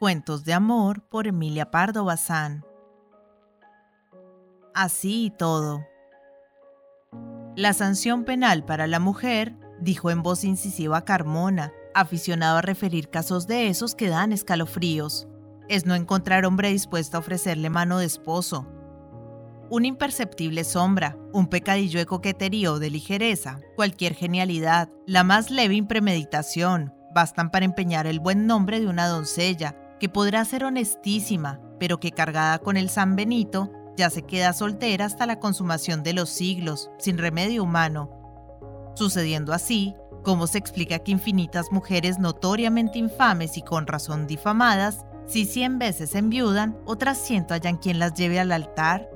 Cuentos de amor por Emilia Pardo Bazán. Así y todo. La sanción penal para la mujer, dijo en voz incisiva Carmona, aficionado a referir casos de esos que dan escalofríos, es no encontrar hombre dispuesto a ofrecerle mano de esposo. Una imperceptible sombra, un pecadillo de coquetería o de ligereza, cualquier genialidad, la más leve impremeditación, bastan para empeñar el buen nombre de una doncella, que podrá ser honestísima, pero que cargada con el San Benito, ya se queda soltera hasta la consumación de los siglos, sin remedio humano. Sucediendo así, ¿cómo se explica que infinitas mujeres notoriamente infames y con razón difamadas, si cien veces enviudan, otras ciento hayan quien las lleve al altar?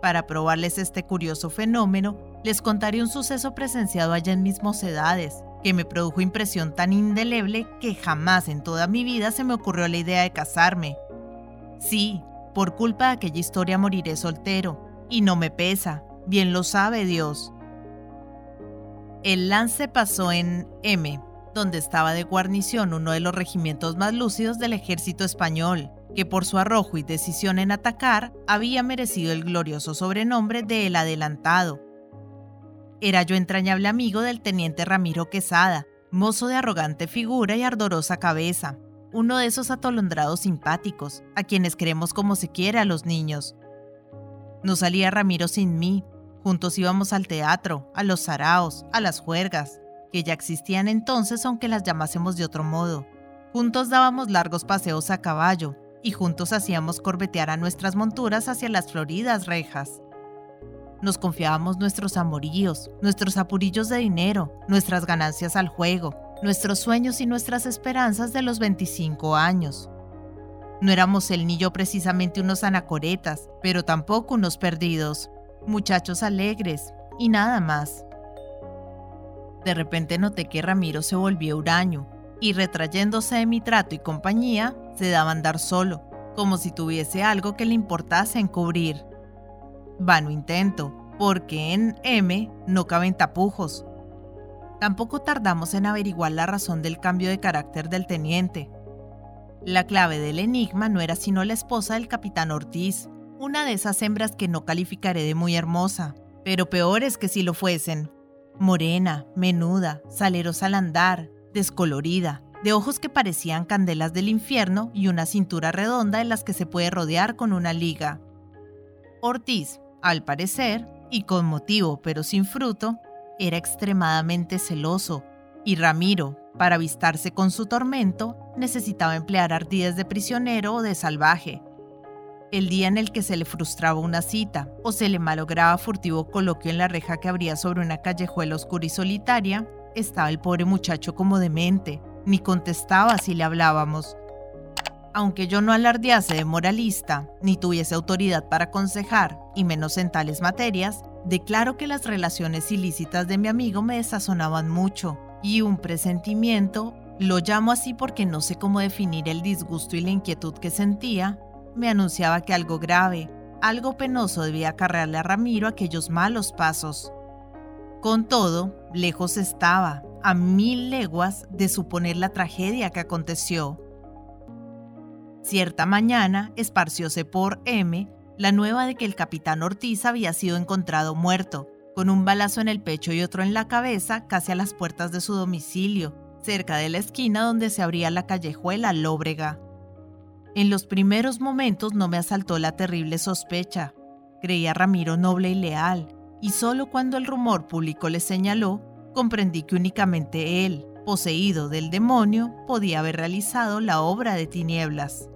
Para probarles este curioso fenómeno, les contaré un suceso presenciado allá en mis mocedades, que me produjo impresión tan indeleble que jamás en toda mi vida se me ocurrió la idea de casarme. Sí, por culpa de aquella historia moriré soltero, y no me pesa, bien lo sabe Dios. El lance pasó en M, donde estaba de guarnición uno de los regimientos más lúcidos del ejército español, que por su arrojo y decisión en atacar había merecido el glorioso sobrenombre de El Adelantado, era yo entrañable amigo del teniente Ramiro Quesada, mozo de arrogante figura y ardorosa cabeza, uno de esos atolondrados simpáticos, a quienes queremos como se quiere a los niños. No salía Ramiro sin mí, juntos íbamos al teatro, a los saraos, a las juergas, que ya existían entonces aunque las llamásemos de otro modo. Juntos dábamos largos paseos a caballo, y juntos hacíamos corbetear a nuestras monturas hacia las floridas rejas. Nos confiábamos nuestros amoríos, nuestros apurillos de dinero, nuestras ganancias al juego, nuestros sueños y nuestras esperanzas de los 25 años. No éramos él ni yo precisamente unos anacoretas, pero tampoco unos perdidos, muchachos alegres y nada más. De repente noté que Ramiro se volvió huraño y retrayéndose de mi trato y compañía, se daba a andar solo, como si tuviese algo que le importase encubrir. Vano intento, porque en M no caben tapujos. Tampoco tardamos en averiguar la razón del cambio de carácter del teniente. La clave del enigma no era sino la esposa del capitán Ortiz, una de esas hembras que no calificaré de muy hermosa, pero peores que si lo fuesen. Morena, menuda, salerosa al andar, descolorida, de ojos que parecían candelas del infierno y una cintura redonda en las que se puede rodear con una liga. Ortiz, al parecer, y con motivo pero sin fruto, era extremadamente celoso, y Ramiro, para avistarse con su tormento, necesitaba emplear ardides de prisionero o de salvaje. El día en el que se le frustraba una cita o se le malograba furtivo coloquio en la reja que abría sobre una callejuela oscura y solitaria, estaba el pobre muchacho como demente, ni contestaba si le hablábamos, aunque yo no alardease de moralista, ni tuviese autoridad para aconsejar, y menos en tales materias, declaro que las relaciones ilícitas de mi amigo me desazonaban mucho, y un presentimiento, lo llamo así porque no sé cómo definir el disgusto y la inquietud que sentía, me anunciaba que algo grave, algo penoso debía acarrearle a Ramiro aquellos malos pasos. Con todo, lejos estaba, a mil leguas, de suponer la tragedia que aconteció Cierta mañana esparcióse por M la nueva de que el capitán Ortiz había sido encontrado muerto, con un balazo en el pecho y otro en la cabeza, casi a las puertas de su domicilio, cerca de la esquina donde se abría la callejuela lóbrega. En los primeros momentos no me asaltó la terrible sospecha. Creía Ramiro noble y leal, y solo cuando el rumor público le señaló, comprendí que únicamente él, poseído del demonio, podía haber realizado la obra de tinieblas.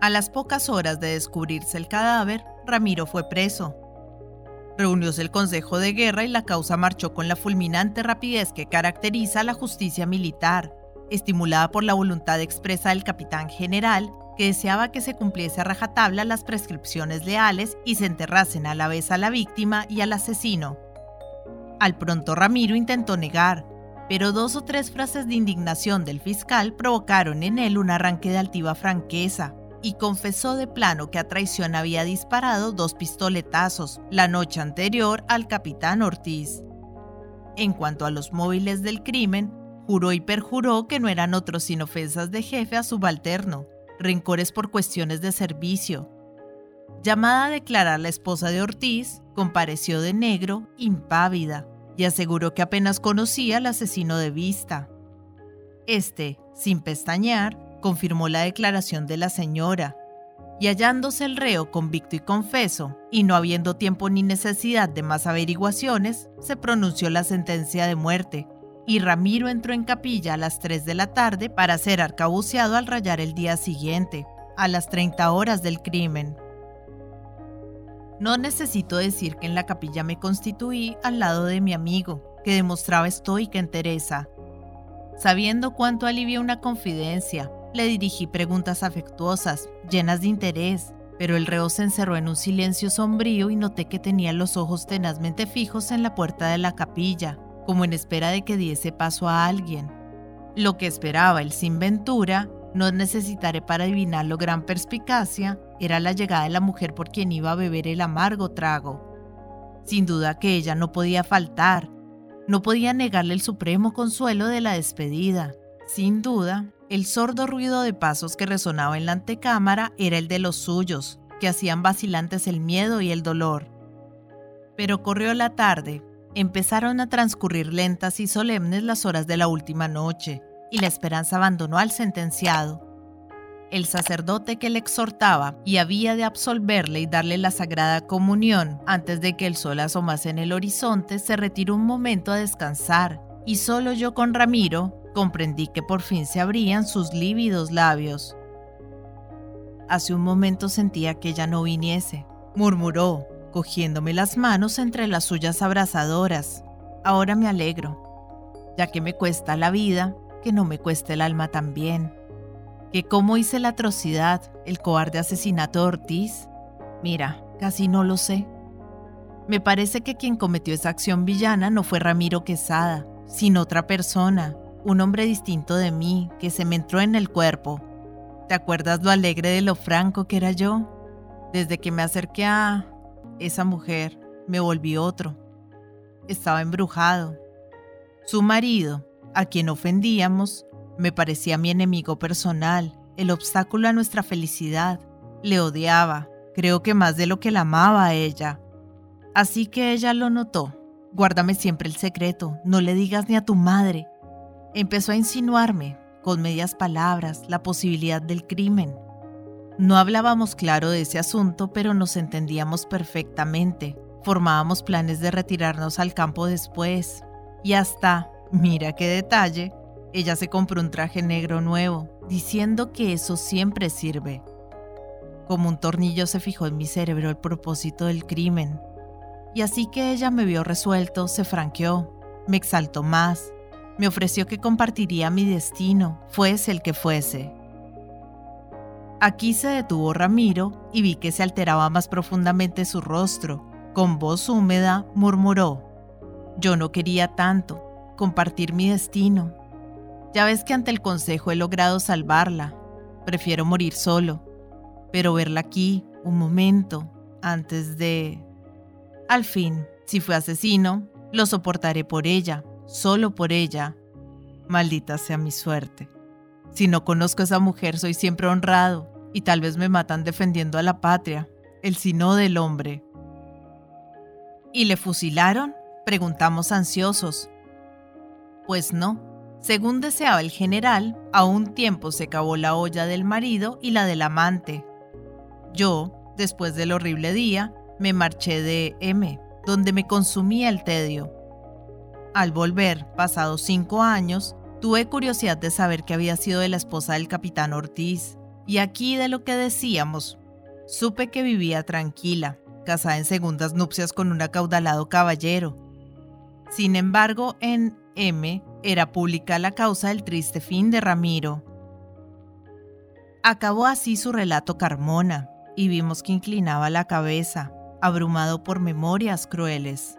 A las pocas horas de descubrirse el cadáver, Ramiro fue preso. Reunióse el Consejo de Guerra y la causa marchó con la fulminante rapidez que caracteriza a la justicia militar, estimulada por la voluntad expresa del capitán general, que deseaba que se cumpliese a rajatabla las prescripciones leales y se enterrasen a la vez a la víctima y al asesino. Al pronto Ramiro intentó negar, pero dos o tres frases de indignación del fiscal provocaron en él un arranque de altiva franqueza, y confesó de plano que a traición había disparado dos pistoletazos la noche anterior al capitán Ortiz. En cuanto a los móviles del crimen, Juró y perjuró que no eran otros sino ofensas de jefe a subalterno, rencores por cuestiones de servicio. Llamada a declarar la esposa de Ortiz, compareció de negro, impávida, y aseguró que apenas conocía al asesino de vista. Este, sin pestañear, confirmó la declaración de la señora, y hallándose el reo convicto y confeso, y no habiendo tiempo ni necesidad de más averiguaciones, se pronunció la sentencia de muerte, y Ramiro entró en capilla a las 3 de la tarde para ser arcabuceado al rayar el día siguiente, a las 30 horas del crimen. No necesito decir que en la capilla me constituí al lado de mi amigo, que demostraba estoica entereza. Sabiendo cuánto alivia una confidencia, le dirigí preguntas afectuosas, llenas de interés, pero el reo se encerró en un silencio sombrío y noté que tenía los ojos tenazmente fijos en la puerta de la capilla, como en espera de que diese paso a alguien. Lo que esperaba el sin ventura, no necesitaré para adivinarlo gran perspicacia, era la llegada de la mujer por quien iba a beber el amargo trago. Sin duda que ella no podía faltar, no podía negarle el supremo consuelo de la despedida. Sin duda, el sordo ruido de pasos que resonaba en la antecámara era el de los suyos, que hacían vacilantes el miedo y el dolor. Pero corrió la tarde, empezaron a transcurrir lentas y solemnes las horas de la última noche, y la esperanza abandonó al sentenciado. El sacerdote que le exhortaba y había de absolverle y darle la sagrada comunión antes de que el sol asomase en el horizonte se retiró un momento a descansar, y solo yo con Ramiro comprendí que por fin se abrían sus lívidos labios. Hace un momento sentía que ella no viniese, murmuró, cogiéndome las manos entre las suyas abrazadoras. Ahora me alegro, ya que me cuesta la vida, que no me cueste el alma también. Que cómo hice la atrocidad, el cobarde asesinato de Ortiz. Mira, casi no lo sé. Me parece que quien cometió esa acción villana no fue Ramiro Quesada, sino otra persona, un hombre distinto de mí que se me entró en el cuerpo. ¿Te acuerdas lo alegre de lo franco que era yo? Desde que me acerqué a esa mujer, me volví otro. Estaba embrujado. Su marido, a quien ofendíamos, me parecía mi enemigo personal, el obstáculo a nuestra felicidad. Le odiaba, creo que más de lo que la amaba a ella. Así que ella lo notó. Guárdame siempre el secreto, no le digas ni a tu madre, Empezó a insinuarme, con medias palabras, la posibilidad del crimen. No hablábamos claro de ese asunto, pero nos entendíamos perfectamente. Formábamos planes de retirarnos al campo después. Y hasta, mira qué detalle, ella se compró un traje negro nuevo, diciendo que eso siempre sirve. Como un tornillo se fijó en mi cerebro el propósito del crimen. Y así que ella me vio resuelto, se franqueó, me exaltó más, me ofreció que compartiría mi destino, fuese el que fuese. Aquí se detuvo Ramiro y vi que se alteraba más profundamente su rostro. Con voz húmeda murmuró, yo no quería tanto, compartir mi destino. Ya ves que ante el consejo he logrado salvarla. Prefiero morir solo, pero verla aquí un momento antes de... Al fin, si fue asesino, lo soportaré por ella, solo por ella. Maldita sea mi suerte. Si no conozco a esa mujer, soy siempre honrado y tal vez me matan defendiendo a la patria, el sino del hombre. ¿Y le fusilaron? Preguntamos ansiosos. Pues no. Según deseaba el general, a un tiempo se acabó la olla del marido y la del amante. Yo, después del horrible día, me marché de M, donde me consumía el tedio. Al volver, pasados cinco años, tuve curiosidad de saber qué había sido de la esposa del capitán Ortiz. Y aquí de lo que decíamos, supe que vivía tranquila, casada en segundas nupcias con un acaudalado caballero. Sin embargo, en M era pública la causa del triste fin de Ramiro. Acabó así su relato Carmona, y vimos que inclinaba la cabeza, abrumado por memorias crueles.